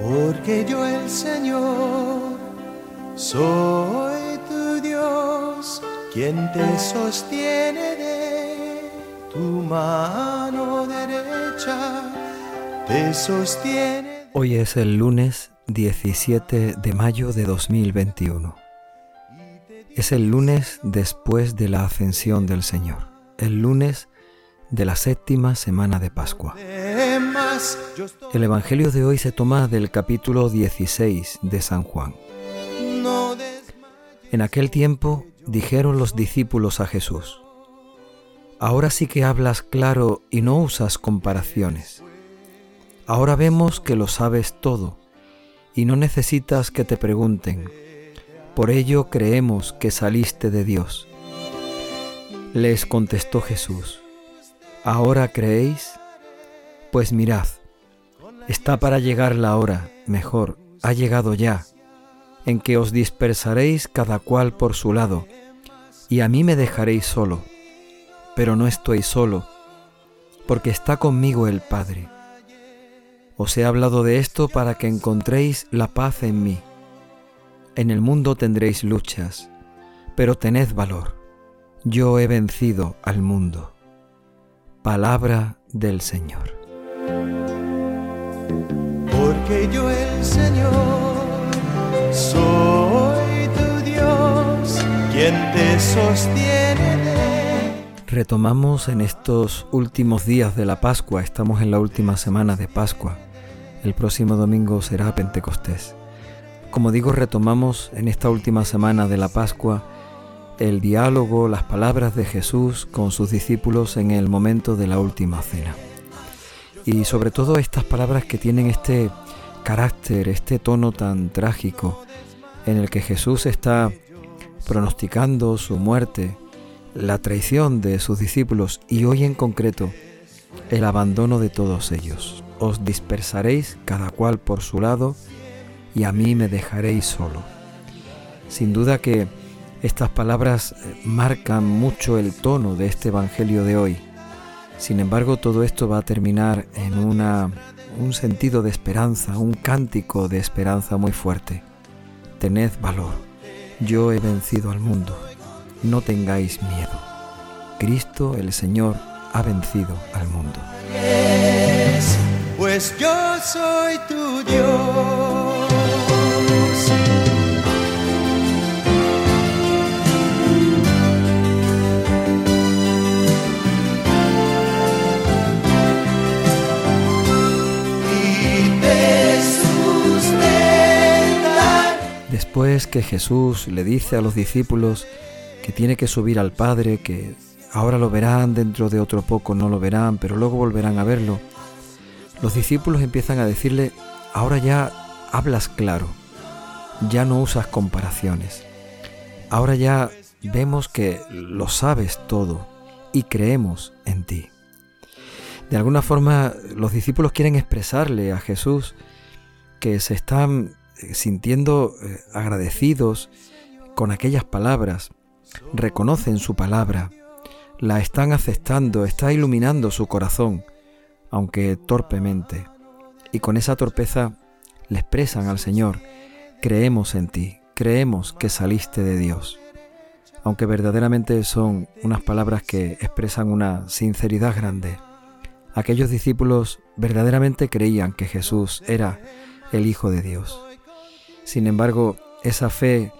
porque yo el Señor soy tu Dios, quien te sostiene de tu mano derecha, te sostiene. Hoy es el lunes 17 de mayo de 2021. Es el lunes después de la ascensión del Señor, el lunes de la séptima semana de Pascua. El Evangelio de hoy se toma del capítulo 16 de San Juan. En aquel tiempo dijeron los discípulos a Jesús, Ahora sí que hablas claro y no usas comparaciones. Ahora vemos que lo sabes todo y no necesitas que te pregunten. Por ello creemos que saliste de Dios. Les contestó Jesús, ¿ahora creéis? Pues mirad, está para llegar la hora, mejor, ha llegado ya, en que os dispersaréis cada cual por su lado, y a mí me dejaréis solo, pero no estoy solo, porque está conmigo el Padre. Os he hablado de esto para que encontréis la paz en mí. En el mundo tendréis luchas, pero tened valor. Yo he vencido al mundo. Palabra del Señor. Porque yo el Señor soy tu Dios, quien te sostiene. Retomamos en estos últimos días de la Pascua, estamos en la última semana de Pascua. El próximo domingo será Pentecostés. Como digo, retomamos en esta última semana de la Pascua el diálogo, las palabras de Jesús con sus discípulos en el momento de la última cena. Y sobre todo estas palabras que tienen este carácter, este tono tan trágico, en el que Jesús está pronosticando su muerte, la traición de sus discípulos y hoy en concreto el abandono de todos ellos. Os dispersaréis cada cual por su lado y a mí me dejaréis solo. Sin duda que estas palabras marcan mucho el tono de este Evangelio de hoy. Sin embargo, todo esto va a terminar en una, un sentido de esperanza, un cántico de esperanza muy fuerte. Tened valor, yo he vencido al mundo, no tengáis miedo. Cristo el Señor ha vencido al mundo. Pues yo soy tu Dios. Después que Jesús le dice a los discípulos que tiene que subir al Padre, que ahora lo verán, dentro de otro poco no lo verán, pero luego volverán a verlo, los discípulos empiezan a decirle, ahora ya hablas claro, ya no usas comparaciones, ahora ya vemos que lo sabes todo y creemos en ti. De alguna forma los discípulos quieren expresarle a Jesús que se están sintiendo eh, agradecidos con aquellas palabras, reconocen su palabra, la están aceptando, está iluminando su corazón, aunque torpemente, y con esa torpeza le expresan al Señor, creemos en ti, creemos que saliste de Dios, aunque verdaderamente son unas palabras que expresan una sinceridad grande. Aquellos discípulos verdaderamente creían que Jesús era el Hijo de Dios. Sin embargo, esa fe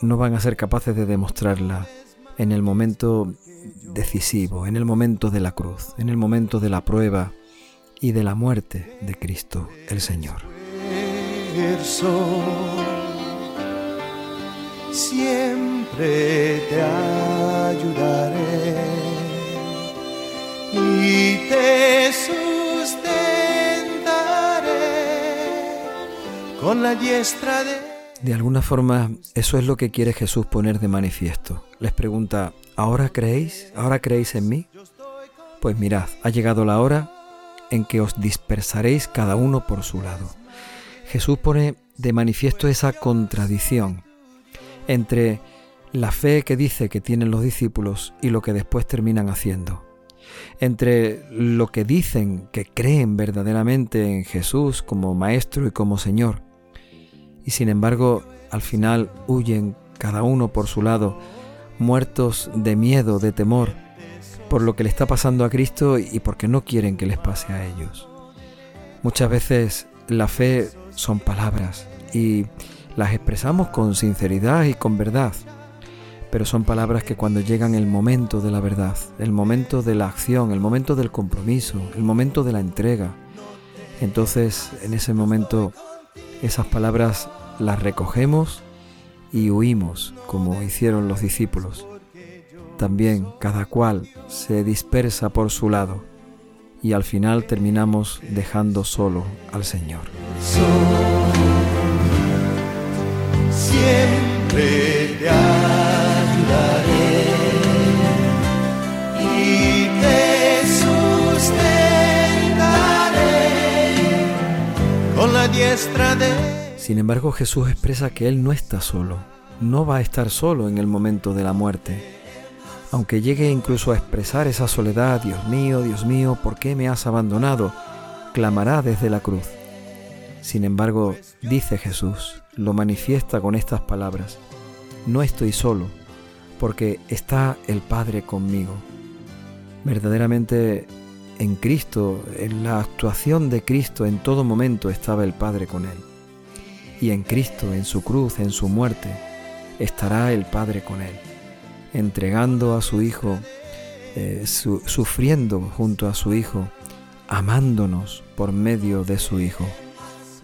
no van a ser capaces de demostrarla en el momento decisivo, en el momento de la cruz, en el momento de la prueba y de la muerte de Cristo el Señor. Siempre te ayudaré y te con la diestra de... De alguna forma, eso es lo que quiere Jesús poner de manifiesto. Les pregunta, ¿ahora creéis? ¿Ahora creéis en mí? Pues mirad, ha llegado la hora en que os dispersaréis cada uno por su lado. Jesús pone de manifiesto esa contradicción entre la fe que dice que tienen los discípulos y lo que después terminan haciendo. entre lo que dicen que creen verdaderamente en Jesús como Maestro y como Señor, y sin embargo al final huyen cada uno por su lado, muertos de miedo, de temor, por lo que le está pasando a Cristo y porque no quieren que les pase a ellos. Muchas veces la fe son palabras y las expresamos con sinceridad y con verdad, pero son palabras que cuando llegan el momento de la verdad, el momento de la acción, el momento del compromiso, el momento de la entrega, entonces en ese momento esas palabras las recogemos y huimos como hicieron los discípulos. También cada cual se dispersa por su lado y al final terminamos dejando solo al Señor. Sin embargo, Jesús expresa que Él no está solo, no va a estar solo en el momento de la muerte. Aunque llegue incluso a expresar esa soledad, Dios mío, Dios mío, ¿por qué me has abandonado? clamará desde la cruz. Sin embargo, dice Jesús, lo manifiesta con estas palabras, no estoy solo, porque está el Padre conmigo. Verdaderamente en Cristo, en la actuación de Cristo en todo momento estaba el Padre con él y en Cristo, en su cruz, en su muerte, estará el Padre con él, entregando a su Hijo, eh, sufriendo junto a su Hijo, amándonos por medio de su Hijo.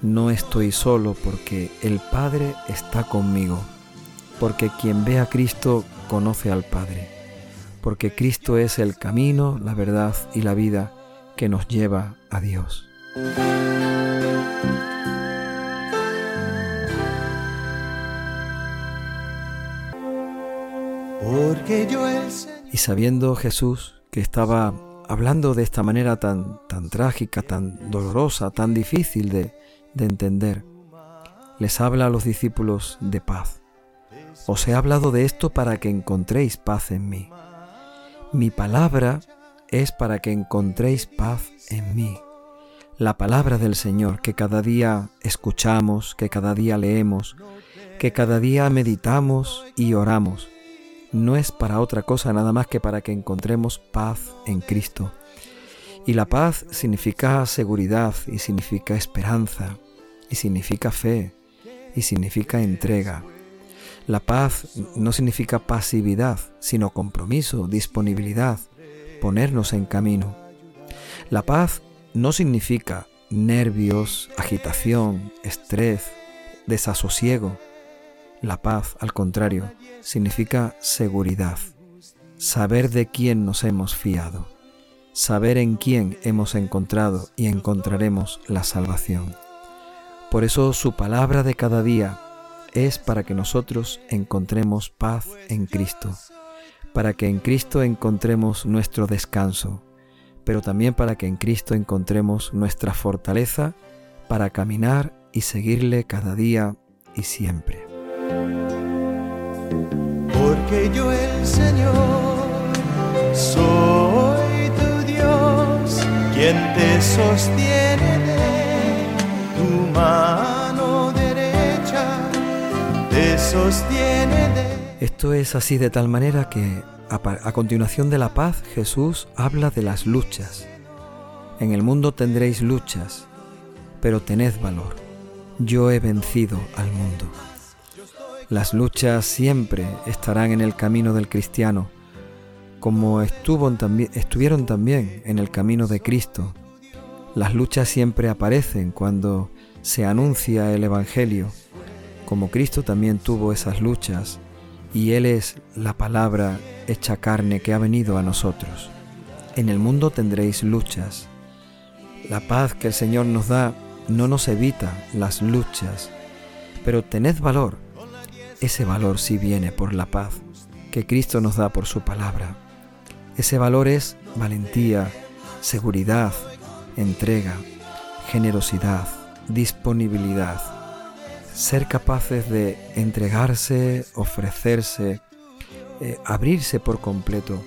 No estoy solo porque el Padre está conmigo, porque quien ve a Cristo conoce al Padre, porque Cristo es el camino, la verdad y la vida que nos lleva a Dios. Y sabiendo Jesús que estaba hablando de esta manera tan, tan trágica, tan dolorosa, tan difícil de, de entender, les habla a los discípulos de paz. Os he hablado de esto para que encontréis paz en mí. Mi palabra es para que encontréis paz en mí. La palabra del Señor que cada día escuchamos, que cada día leemos, que cada día meditamos y oramos, no es para otra cosa nada más que para que encontremos paz en Cristo. Y la paz significa seguridad y significa esperanza y significa fe y significa entrega. La paz no significa pasividad, sino compromiso, disponibilidad, ponernos en camino. La paz no significa nervios, agitación, estrés, desasosiego. La paz, al contrario, significa seguridad, saber de quién nos hemos fiado, saber en quién hemos encontrado y encontraremos la salvación. Por eso su palabra de cada día es para que nosotros encontremos paz en Cristo, para que en Cristo encontremos nuestro descanso, pero también para que en Cristo encontremos nuestra fortaleza para caminar y seguirle cada día y siempre porque yo el Señor soy tu Dios, quien te sostiene de tu mano derecha, te sostiene de... Esto es así de tal manera que a, continuación de la paz Jesús habla de las luchas. En el mundo tendréis luchas, pero tened valor. Yo he vencido al mundo. Las luchas siempre estarán en el camino del cristiano, como estuvieron también en el camino de Cristo. Las luchas siempre aparecen cuando se anuncia el Evangelio, como Cristo también tuvo esas luchas, y Él es la palabra hecha carne que ha venido a nosotros. En el mundo tendréis luchas. La paz que el Señor nos da no nos evita las luchas, pero tened valor, ese valor sí viene por la paz que Cristo nos da por su palabra. Ese valor es valentía, seguridad, entrega, generosidad, disponibilidad. Ser capaces de entregarse, ofrecerse, eh, abrirse por completo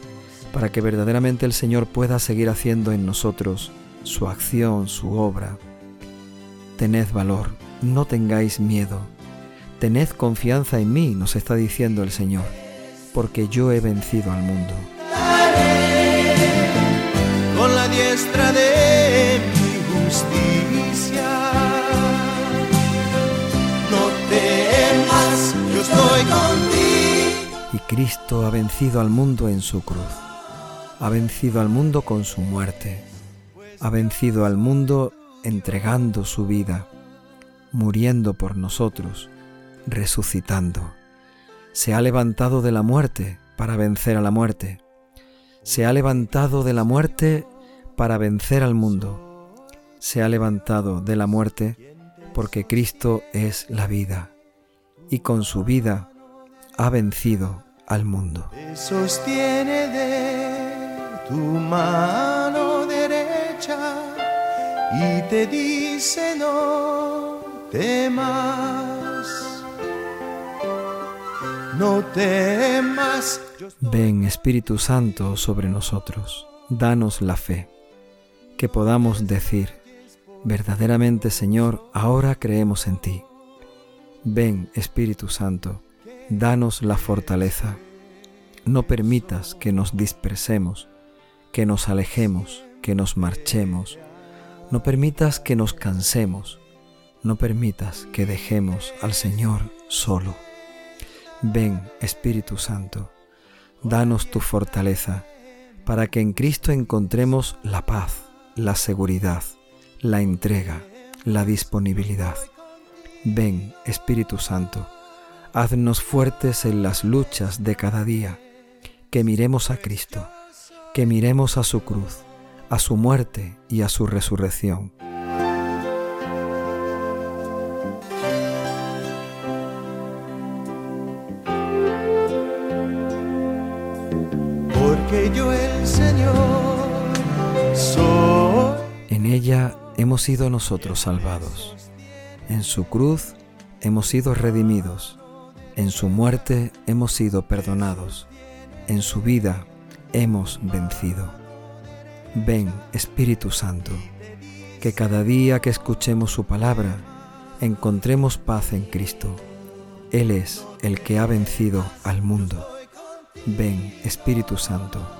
para que verdaderamente el Señor pueda seguir haciendo en nosotros su acción, su obra. Tened valor, no tengáis miedo, tened confianza en mí, nos está diciendo el Señor, porque yo he vencido al mundo. Con la diestra de mi justicia, no temas, yo estoy contigo. Y Cristo ha vencido al mundo en su cruz, ha vencido al mundo con su muerte, ha vencido al mundo entregando su vida, muriendo por nosotros, resucitando. Se ha levantado de la muerte para vencer a la muerte. Se ha levantado de la muerte para vencer al mundo. Se ha levantado de la muerte porque Cristo es la vida y con su vida ha vencido al mundo. Sostiene de tu mano derecha y te dice no temas, no temas. Ven Espíritu Santo sobre nosotros, danos la fe, que podamos decir, verdaderamente Señor, ahora creemos en ti. Ven Espíritu Santo, danos la fortaleza. No permitas que nos dispersemos, que nos alejemos, que nos marchemos. No permitas que nos cansemos. No permitas que dejemos al Señor solo. Ven Espíritu Santo, danos tu fortaleza, para que en Cristo encontremos la paz, la seguridad, la entrega, la disponibilidad. Ven, Espíritu Santo, haznos fuertes en las luchas de cada día, que miremos a Cristo, que miremos a su cruz, a su muerte y a su resurrección. En ella hemos sido nosotros salvados. En su cruz hemos sido redimidos. En su muerte hemos sido perdonados. En su vida hemos vencido. Ven, Espíritu Santo, que cada día que escuchemos su palabra encontremos paz en Cristo. Él es el que ha vencido al mundo. Ven, Espíritu Santo,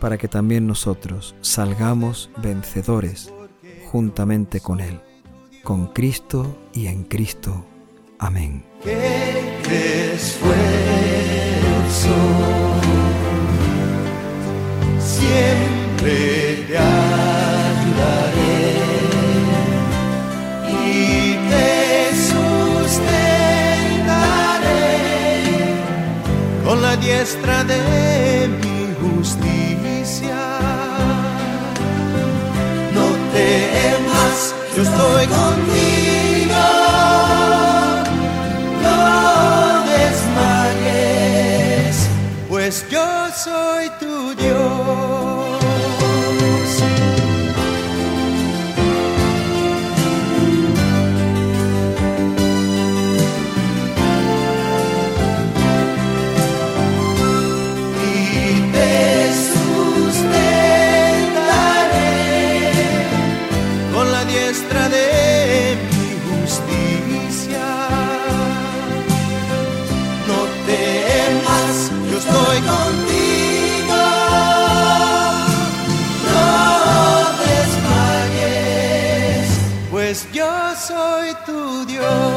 para que también nosotros salgamos vencedores juntamente con Él, con Cristo y en Cristo. Amén. Siempre te ayudaré y te sustentaré con la diestra estoy contigo. No desmayes, pues yo soy tu Dios. Soy tu Dios.